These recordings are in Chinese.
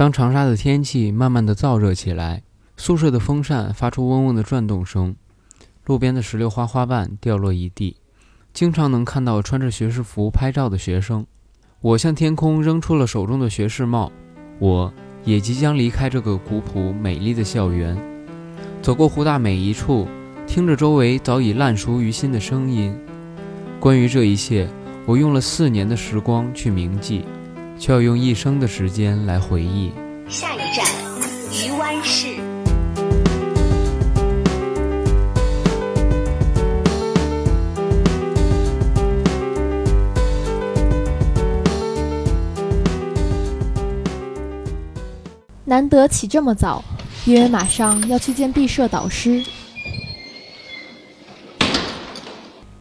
当长沙的天气慢慢的燥热起来，宿舍的风扇发出嗡嗡的转动声，路边的石榴花花瓣掉落一地，经常能看到穿着学士服拍照的学生。我向天空扔出了手中的学士帽，我也即将离开这个古朴美丽的校园，走过湖大每一处，听着周围早已烂熟于心的声音。关于这一切，我用了四年的时光去铭记，却要用一生的时间来回忆。下一站，渔湾市。难得起这么早，因为马上要去见毕设导师。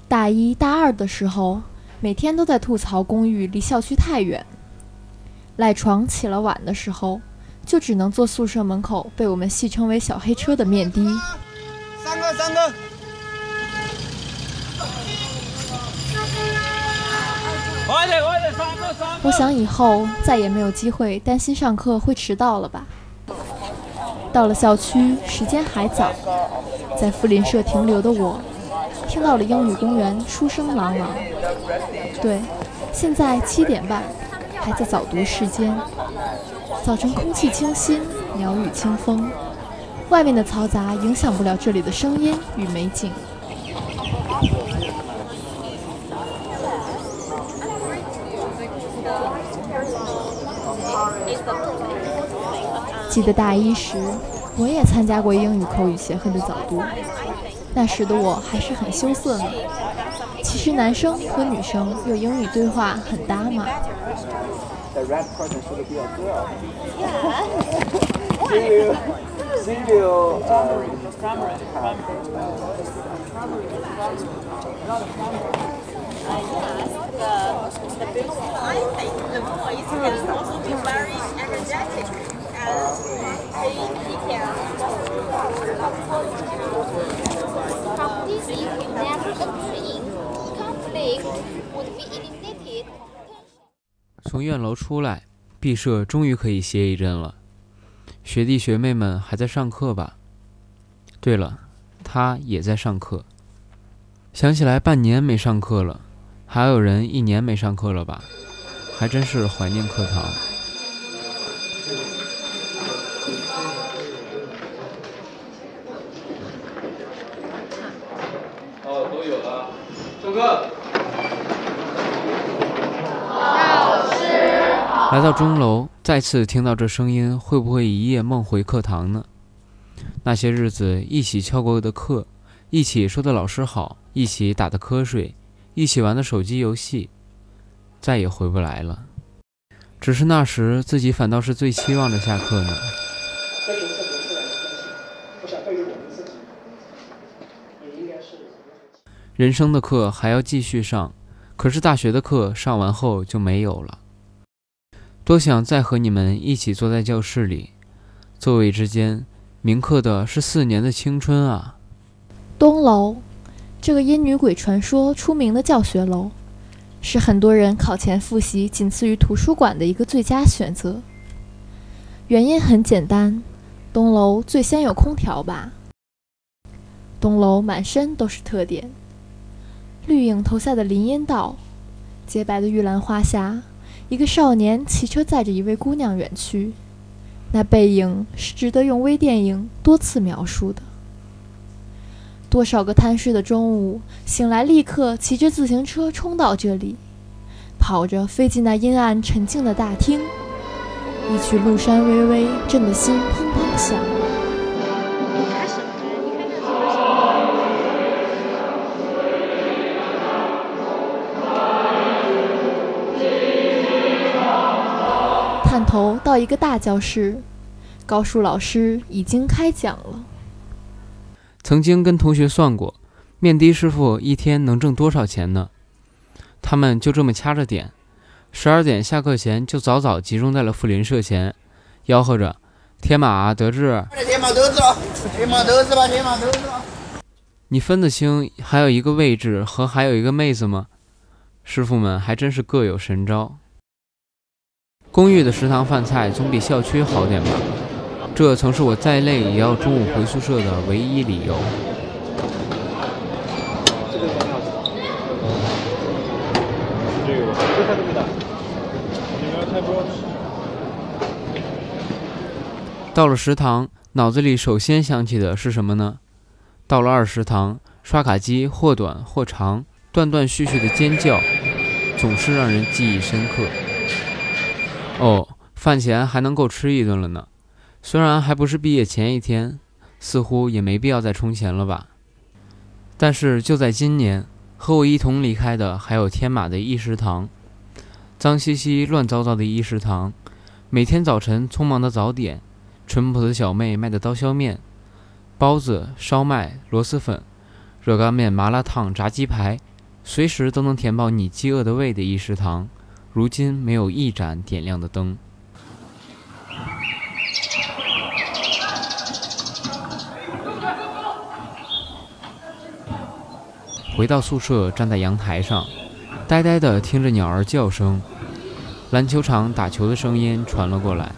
大一大二的时候，每天都在吐槽公寓离校区太远，赖床起了晚的时候，就只能坐宿舍门口被我们戏称为“小黑车”的面的。三个，三个。我想以后再也没有机会担心上课会迟到了吧。到了校区，时间还早，在富林社停留的我，听到了英语公园书声朗朗。对，现在七点半，还在早读时间。早晨空气清新，鸟语清风，外面的嘈杂影响不了这里的声音与美景。记得大一时，我也参加过英语口语协会的早读，那时的我还是很羞涩呢。其实男生和女生用英语对话很搭嘛。从院楼出来，毕设终于可以歇一阵了。学弟学妹们还在上课吧？对了，他也在上课。想起来半年没上课了，还有人一年没上课了吧？还真是怀念课堂。哦，都有了。上课。来到钟楼，再次听到这声音，会不会一夜梦回课堂呢？那些日子一起翘过的课，一起说的老师好，一起打的瞌睡，一起玩的手机游戏，再也回不来了。只是那时自己反倒是最期望着下课呢。人生的课还要继续上，可是大学的课上完后就没有了。多想再和你们一起坐在教室里，座位之间铭刻的是四年的青春啊！东楼，这个因女鬼传说出名的教学楼，是很多人考前复习仅次于图书馆的一个最佳选择。原因很简单，东楼最先有空调吧。东楼满身都是特点：绿影投下的林荫道，洁白的玉兰花下。一个少年骑车载着一位姑娘远去，那背影是值得用微电影多次描述的。多少个贪睡的中午，醒来立刻骑着自行车冲到这里，跑着飞进那阴暗沉静的大厅，一曲《麓山微微》震得心砰砰响。到一个大教室，高数老师已经开讲了。曾经跟同学算过，面的师傅一天能挣多少钱呢？他们就这么掐着点，十二点下课前就早早集中在了富林社前，吆喝着：“天马得志！”天马得志了，天马得志吧，天马得志了。你分得清还有一个位置和还有一个妹子吗？师傅们还真是各有神招。公寓的食堂饭菜总比校区好点吧？这曾是我再累也要中午回宿舍的唯一理由。到了食堂，脑子里首先想起的是什么呢？到了二食堂，刷卡机或短或长，断断续续的尖叫，总是让人记忆深刻。哦，饭钱还能够吃一顿了呢。虽然还不是毕业前一天，似乎也没必要再充钱了吧。但是就在今年，和我一同离开的还有天马的一食堂，脏兮兮、乱糟糟的一食堂，每天早晨匆忙的早点。淳朴的小妹卖的刀削面、包子、烧麦、螺蛳粉、热干面、麻辣烫、炸鸡排，随时都能填饱你饥饿的胃的一食堂，如今没有一盏点亮的灯。回到宿舍，站在阳台上，呆呆地听着鸟儿叫声，篮球场打球的声音传了过来。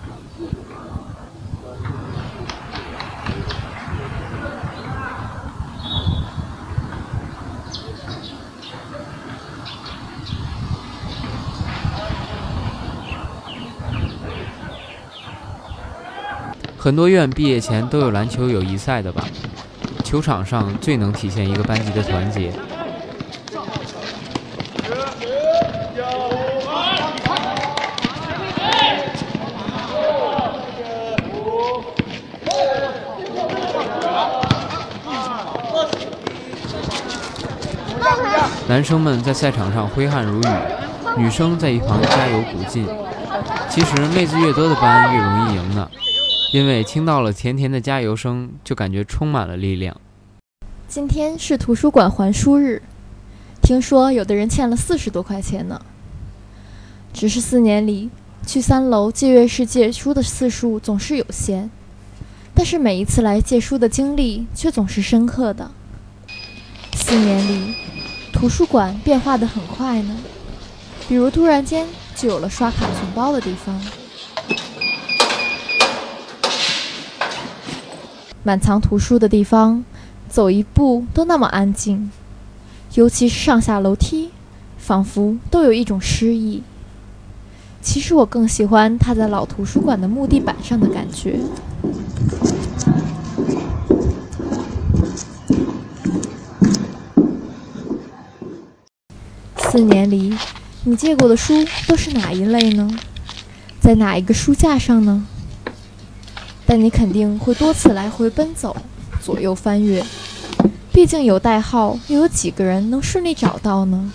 很多院毕业前都有篮球友谊赛的吧？球场上最能体现一个班级的团结。男生们在赛场上挥汗如雨，女生在一旁加油鼓劲。其实妹子越多的班越容易赢呢。因为听到了甜甜的加油声，就感觉充满了力量。今天是图书馆还书日，听说有的人欠了四十多块钱呢。只是四年里去三楼借阅室借书的次数总是有限，但是每一次来借书的经历却总是深刻的。四年里，图书馆变化的很快呢，比如突然间就有了刷卡存包的地方。满藏图书的地方，走一步都那么安静，尤其是上下楼梯，仿佛都有一种诗意。其实我更喜欢踏在老图书馆的木地板上的感觉。四年里，你借过的书都是哪一类呢？在哪一个书架上呢？但你肯定会多次来回奔走，左右翻阅，毕竟有代号，又有几个人能顺利找到呢？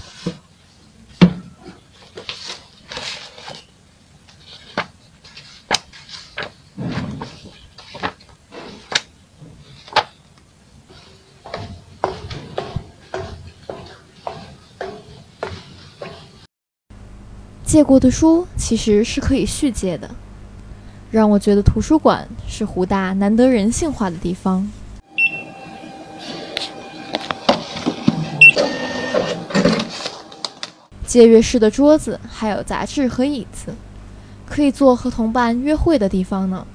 借过的书其实是可以续借的。让我觉得图书馆是湖大难得人性化的地方。借阅室的桌子还有杂志和椅子，可以做和同伴约会的地方呢。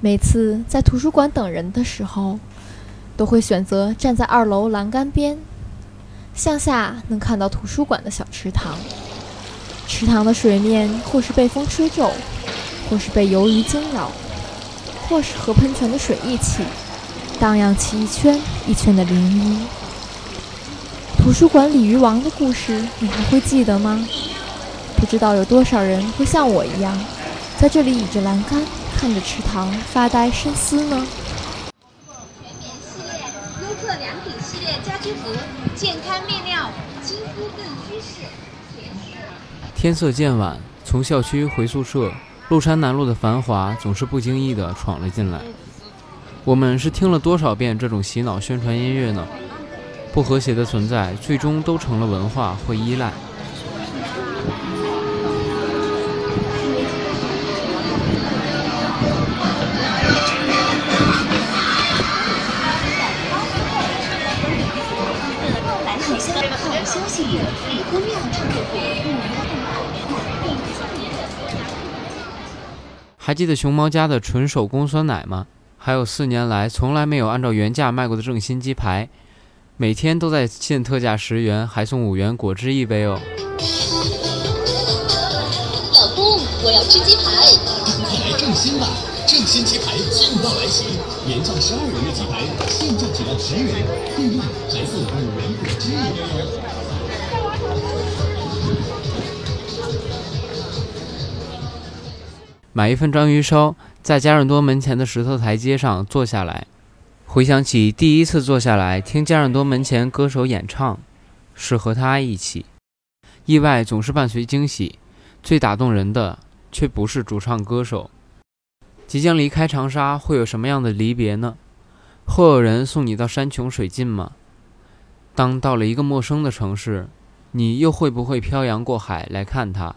每次在图书馆等人的时候，都会选择站在二楼栏杆边，向下能看到图书馆的小池塘。池塘的水面或是被风吹皱。或是被游鱼惊扰，或是和喷泉的水一起荡漾起一圈一圈的涟漪。图书馆鲤鱼王的故事，你还会记得吗？不知道有多少人会像我一样，在这里倚着栏杆，看着池塘发呆深思呢？全棉系列、优客良品系列家居服，健康面料，亲肤更舒适。天色渐晚，从校区回宿舍。麓山南路的繁华总是不经意地闯了进来。我们是听了多少遍这种洗脑宣传音乐呢？不和谐的存在，最终都成了文化或依赖。还记得熊猫家的纯手工酸奶吗？还有四年来从来没有按照原价卖过的正新鸡排，每天都在现特价十元，还送五元果汁一杯哦。老公，我要吃鸡排。快来正新吧！正新鸡排劲爆来袭，原价十二元的鸡排，现价只要十元，另外还送五元果汁一杯哦。买一份章鱼烧，在家人多门前的石头台阶上坐下来，回想起第一次坐下来听家人多门前歌手演唱，是和他一起。意外总是伴随惊喜，最打动人的却不是主唱歌手。即将离开长沙，会有什么样的离别呢？会有人送你到山穷水尽吗？当到了一个陌生的城市，你又会不会漂洋过海来看他？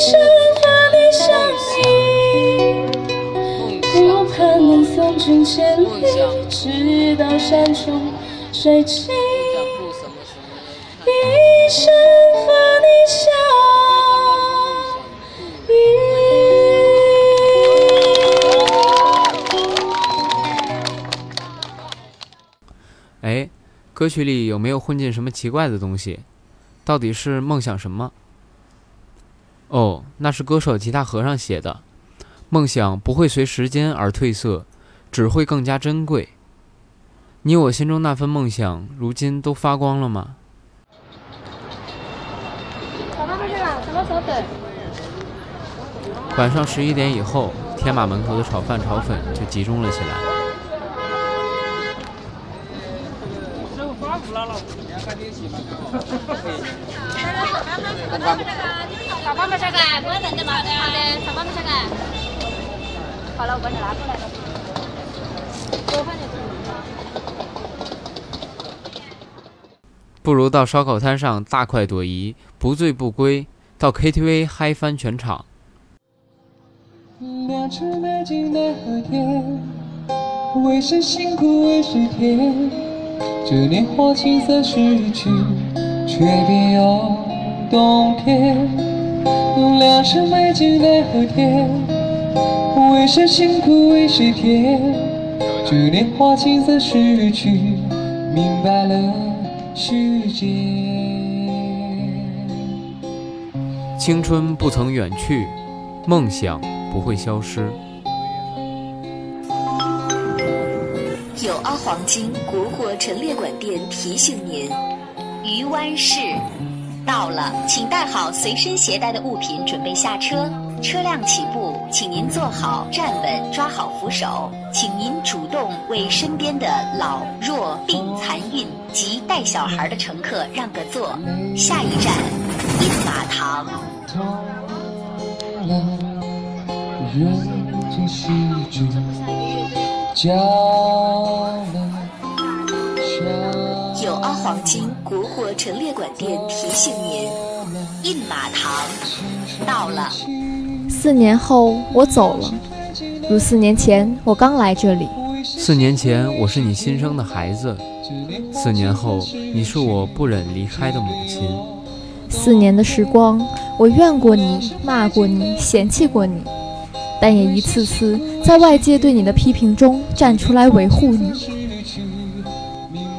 一生和你相依。我盼能送君千里，直到山穷水尽，一生和你相依。哎，歌曲里有没有混进什么奇怪的东西？到底是梦想什么？哦，那是歌手吉他和尚写的。梦想不会随时间而褪色，只会更加珍贵。你我心中那份梦想，如今都发光了吗？晚上十一点以后，天马门口的炒饭、炒粉就集中了起来。炒饭没啥干，不要等着嘛。好的，炒饭没啥干。好了，我把你拿过来了。不如到烧烤摊上大快朵颐，不醉不归；到 KTV 嗨翻全场。两只美景奈何天，为谁辛苦为谁甜？这年华青涩逝去，明白了世间。青春不曾远去，梦想不会消失。友奥黄金国货陈列馆店提醒您：余湾市到了，请带好随身携带的物品，准备下车。车辆起步，请您坐好、站稳、抓好扶手，请您主动为身边的老弱病残孕及带小孩的乘客让个座。下一站，印马堂。人间戏剧，交了黄金国货陈列馆店提醒您：印马堂到了。四年后我走了，如四年前我刚来这里。四年前我是你新生的孩子，四年后你是我不忍离开的母亲。四年的时光，我怨过你，骂过你，嫌弃过你，但也一次次在外界对你的批评中站出来维护你。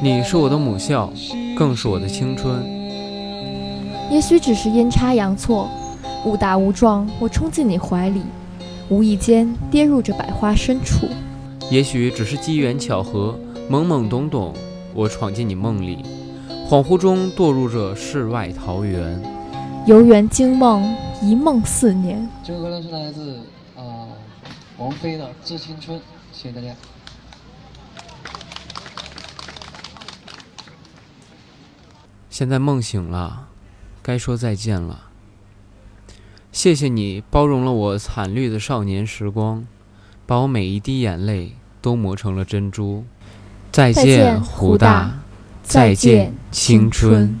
你是我的母校，更是我的青春。也许只是阴差阳错，误打误撞，我冲进你怀里，无意间跌入这百花深处。也许只是机缘巧合，懵懵懂懂，我闯进你梦里，恍惚中堕入这世外桃源。游园惊梦，一梦四年。这首歌呢是来自啊、王菲的《致青春》，谢谢大家。现在梦醒了，该说再见了。谢谢你包容了我惨绿的少年时光，把我每一滴眼泪都磨成了珍珠。再再见胡大再再见青青春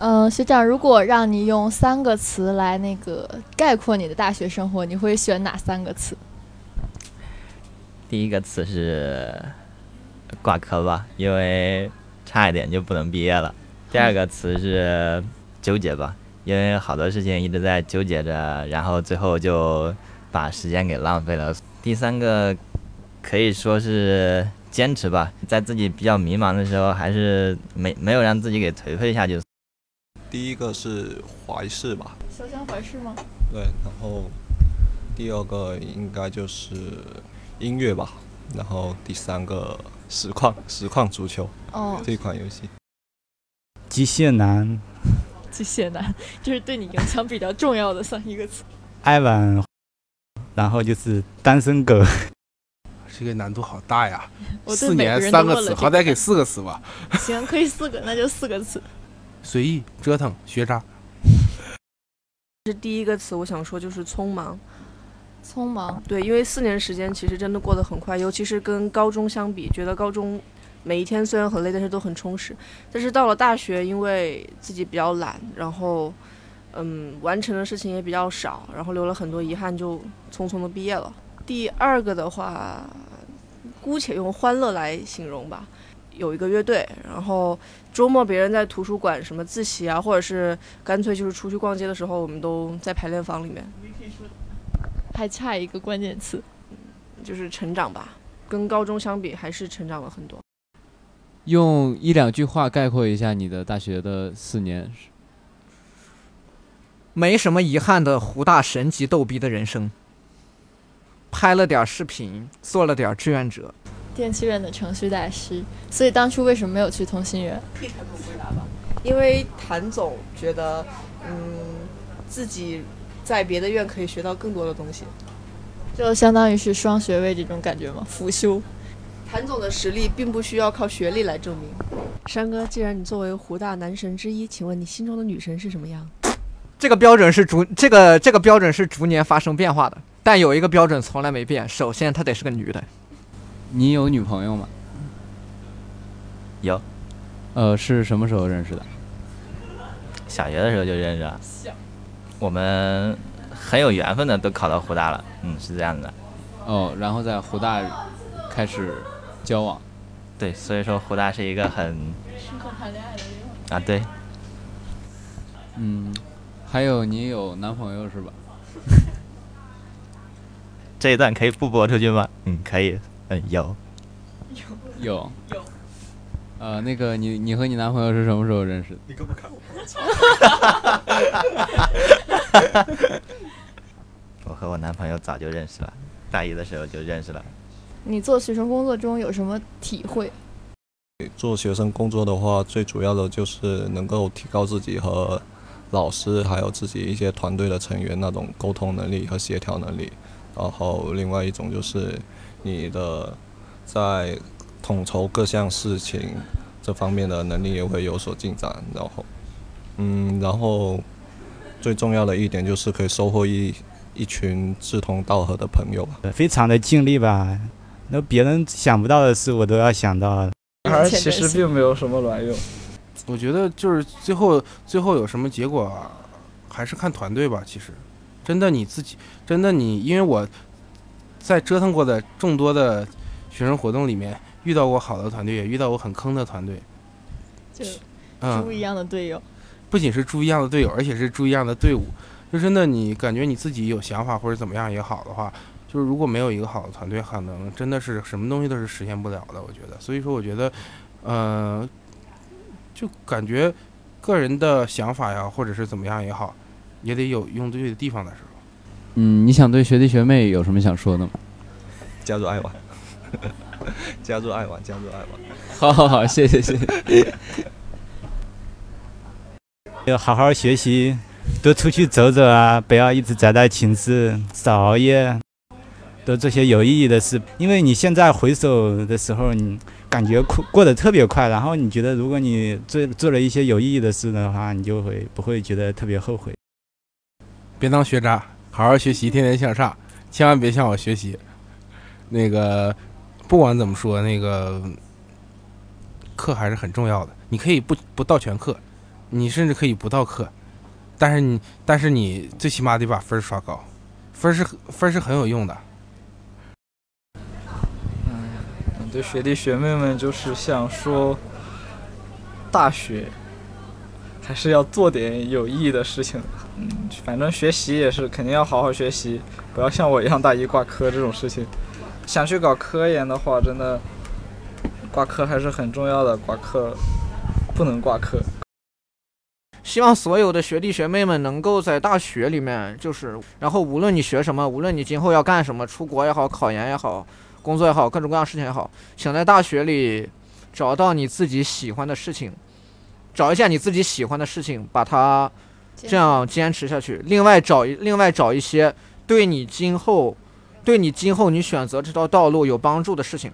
嗯，学长，如果让你用三个词来那个概括你的大学生活，你会选哪三个词？第一个词是挂科吧，因为差一点就不能毕业了。第二个词是纠结吧，因为好多事情一直在纠结着，然后最后就把时间给浪费了。第三个可以说是坚持吧，在自己比较迷茫的时候，还是没没有让自己给颓废下去。第一个是怀氏吧，潇湘怀氏吗？对，然后第二个应该就是音乐吧，然后第三个实况实况足球哦这款游戏。机械男机械男，就是对你影响比较重要的三一个词。艾文，然后就是单身狗。这个难度好大呀！我四年三个词，好歹给四个词吧。行，可以四个，那就四个词。随意折腾学渣，是第一个词，我想说就是匆忙。匆忙，对，因为四年时间其实真的过得很快，尤其是跟高中相比，觉得高中每一天虽然很累，但是都很充实。但是到了大学，因为自己比较懒，然后嗯，完成的事情也比较少，然后留了很多遗憾，就匆匆的毕业了。第二个的话，姑且用欢乐来形容吧。有一个乐队，然后周末别人在图书馆什么自习啊，或者是干脆就是出去逛街的时候，我们都在排练房里面。还差一个关键词，就是成长吧，跟高中相比还是成长了很多。用一两句话概括一下你的大学的四年。没什么遗憾的湖大神级逗逼的人生，拍了点视频，做了点志愿者。电气院的程序大师，所以当初为什么没有去通信院？因为谭总觉得，嗯，自己在别的院可以学到更多的东西，就相当于是双学位这种感觉吗？辅修。谭总的实力并不需要靠学历来证明。山哥，既然你作为湖大男神之一，请问你心中的女神是什么样？这个标准是逐这个这个标准是逐年发生变化的，但有一个标准从来没变，首先她得是个女的。你有女朋友吗？有，呃，是什么时候认识的？小学的时候就认识了，我们很有缘分的都考到湖大了，嗯，是这样的。哦，然后在湖大开始交往。对，所以说湖大是一个很适合谈恋爱的地方啊，对，嗯，还有你有男朋友是吧？这一段可以不播出去吗？嗯，可以。嗯，有。有。有。呃，那个你你和你男朋友是什么时候认识的？你干嘛看我？我和我男朋友早就认识了，大一的时候就认识了。你做学生工作中有什么体会？做学生工作的话，最主要的就是能够提高自己和老师还有自己一些团队的成员那种沟通能力和协调能力。然后另外一种就是你的在统筹各项事情这方面的能力也会有所进展。然后，嗯，然后最重要的一点就是可以收获一一群志同道合的朋友吧。非常的尽力吧，那别人想不到的事我都要想到。而其实并没有什么卵用。我觉得就是最后最后有什么结果，还是看团队吧。其实，真的你自己，真的你，因为我在折腾过的众多的学生活动里面，遇到过好的团队，也遇到过很坑的团队。就猪一样的队友。不仅是猪一样的队友，而且是猪一样的队伍。就真的你感觉你自己有想法或者怎么样也好的话。就是如果没有一个好的团队，可能真的是什么东西都是实现不了的。我觉得，所以说，我觉得，呃，就感觉个人的想法呀，或者是怎么样也好，也得有用对的地方的时候。嗯，你想对学弟学妹有什么想说的吗？加入爱玩，加入爱玩，加入爱玩。好好好，谢谢谢谢。要好好学习，多出去走走啊！不要一直宅在寝室，少熬夜。多做些有意义的事，因为你现在回首的时候，你感觉过过得特别快，然后你觉得如果你做做了一些有意义的事的话，你就会不会觉得特别后悔。别当学渣，好好学习，天天向上，千万别向我学习。那个不管怎么说，那个课还是很重要的。你可以不不到全课，你甚至可以不到课，但是你但是你最起码得把分刷高，分是分是很有用的。对学弟学妹们就是想说，大学还是要做点有意义的事情。嗯，反正学习也是肯定要好好学习，不要像我一样大一挂科这种事情。想去搞科研的话，真的挂科还是很重要的，挂科不能挂科。希望所有的学弟学妹们能够在大学里面，就是然后无论你学什么，无论你今后要干什么，出国也好，考研也好。工作也好，各种各样事情也好，想在大学里找到你自己喜欢的事情，找一件你自己喜欢的事情，把它这样坚持下去。另外找一另外找一些对你今后对你今后你选择这条道路有帮助的事情。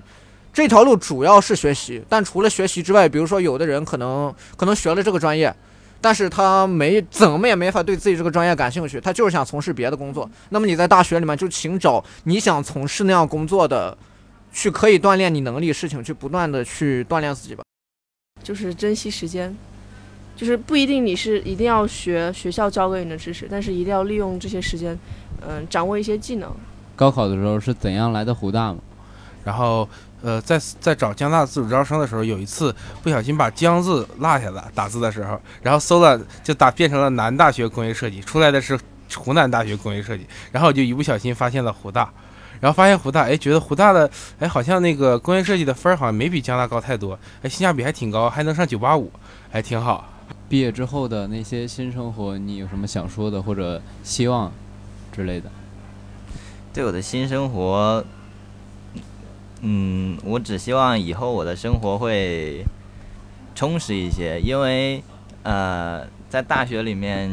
这条路主要是学习，但除了学习之外，比如说有的人可能可能学了这个专业。但是他没怎么也没法对自己这个专业感兴趣，他就是想从事别的工作。那么你在大学里面就请找你想从事那样工作的，去可以锻炼你能力事情，去不断的去锻炼自己吧。就是珍惜时间，就是不一定你是一定要学学校教给你的知识，但是一定要利用这些时间，嗯，掌握一些技能。高考的时候是怎样来的湖大吗？然后。呃，在在找江大自主招生的时候，有一次不小心把“江”字落下了，打字的时候，然后搜了就打变成了南大学工业设计，出来的是湖南大学工业设计，然后我就一不小心发现了湖大，然后发现湖大，哎，觉得湖大的，哎，好像那个工业设计的分儿好像没比江大高太多，哎，性价比还挺高，还能上九八五，还挺好。毕业之后的那些新生活，你有什么想说的或者希望之类的？对我的新生活。嗯，我只希望以后我的生活会充实一些，因为呃，在大学里面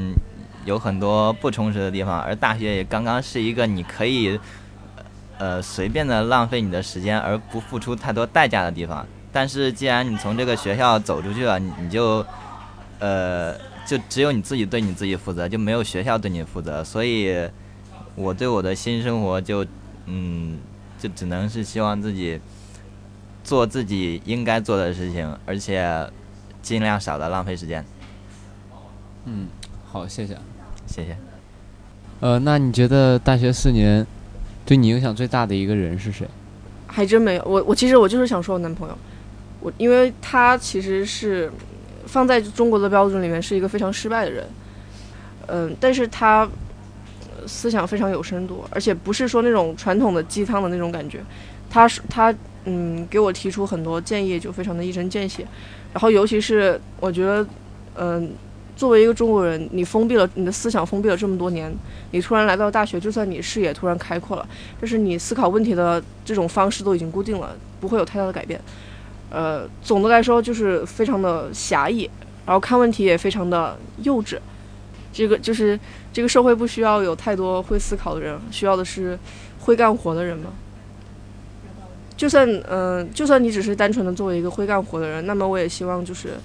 有很多不充实的地方，而大学也刚刚是一个你可以呃随便的浪费你的时间而不付出太多代价的地方。但是既然你从这个学校走出去了，你就呃就只有你自己对你自己负责，就没有学校对你负责。所以，我对我的新生活就嗯。就只能是希望自己做自己应该做的事情，而且尽量少的浪费时间。嗯，好，谢谢，谢谢。呃，那你觉得大学四年对你影响最大的一个人是谁？还真没有，我我其实我就是想说我男朋友，我因为他其实是放在中国的标准里面是一个非常失败的人，嗯，但是他。思想非常有深度，而且不是说那种传统的鸡汤的那种感觉，他是他嗯给我提出很多建议，就非常的一针见血。然后尤其是我觉得，嗯，作为一个中国人，你封闭了你的思想，封闭了这么多年，你突然来到大学，就算你视野突然开阔了，但是你思考问题的这种方式都已经固定了，不会有太大的改变。呃，总的来说就是非常的狭义，然后看问题也非常的幼稚。这个就是这个社会不需要有太多会思考的人，需要的是会干活的人嘛。就算嗯、就算你只是单纯的作为一个会干活的人，那么我也希望就是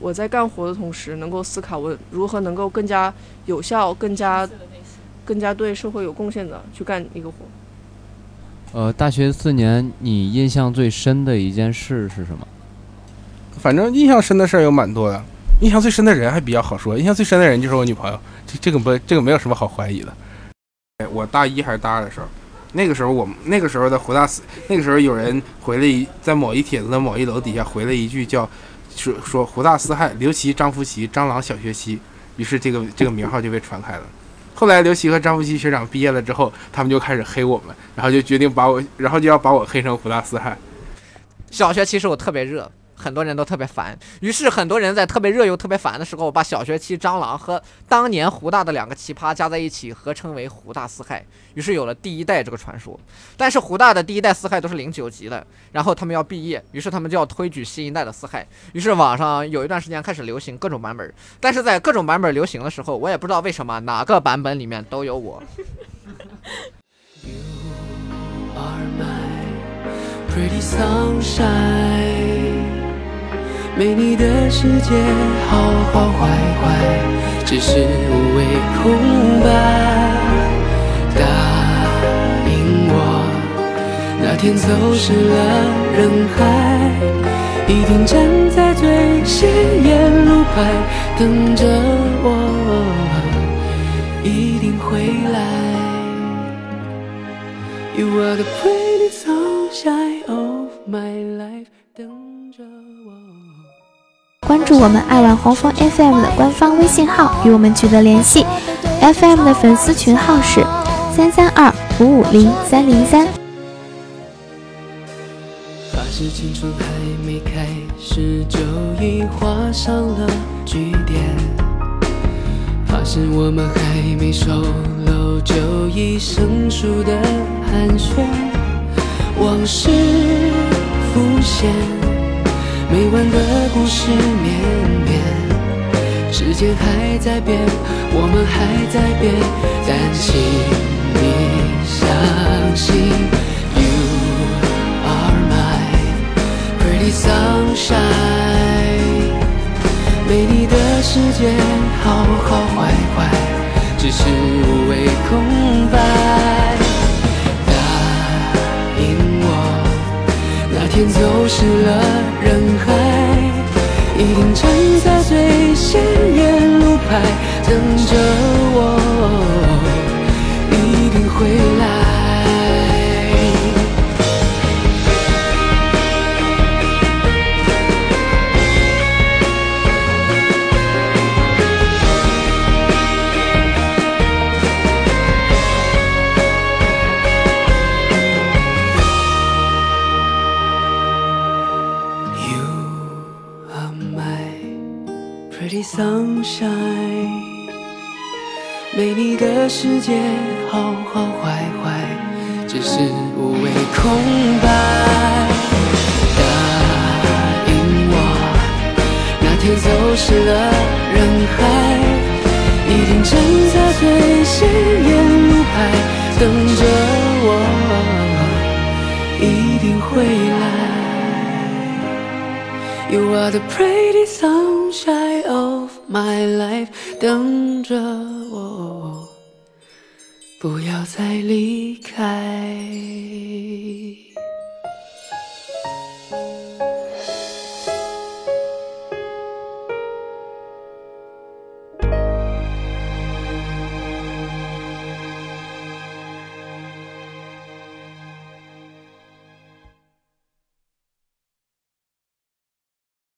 我在干活的同时，能够思考我如何能够更加有效、更加更加对社会有贡献的去干一个活。呃，大学四年，你印象最深的一件事是什么？反正印象深的事儿有蛮多的，印象最深的人还比较好说。印象最深的人就是我女朋友，这这个不这个没有什么好怀疑的。哎我大一还是大二的时候，那个时候我们那个时候的湖大四，那个时候有人回了一在某一帖子的某一楼底下回了一句叫说说湖大四害刘琦、张福奇、蟑螂小学期，于是这个这个名号就被传开了。后来刘琦和张无忌学长毕业了之后，他们就开始黑我们，然后就决定把我，然后就要把我黑成胡大四汉。小学其实我特别热，很多人都特别烦。于是很多人在特别热又特别烦的时候，把小学期蟑螂和当年湖大的两个奇葩加在一起，合称为湖大四害。于是有了第一代这个传说。但是湖大的第一代四害都是零九级的，然后他们要毕业，于是他们就要推举新一代的四害。于是网上有一段时间开始流行各种版本，但是在各种版本流行的时候，我也不知道为什么哪个版本里面都有我。Pretty sunshine，没你的世界好好坏坏，只是无谓空白。答应我，那天走失了人海，一定站在最显眼路牌等着我，一定会来。You are the pretty sunshine of my life，关注我们爱玩黄蜂 FM 的官方微信号，与我们取得联系。FM 的粉丝群号是三三二五五零三零三。怕是青春还没开始就已画上了句点，怕是我们还没熟络就已生疏的寒暄，往事浮现，没完的故事绵绵，时间还在变，我们还在变，但请你相信，You are my pretty sunshine，没你的世界好好坏坏，只是无谓空白。答应我，那天走失了人海，一定站在最显眼路牌等没你的世界好好坏坏，只是无谓空白。答应我，那天走失了人海，一定站在最显眼路牌等着我，一定会来。You are the pretty sunshine of my life，等着，不要再离开。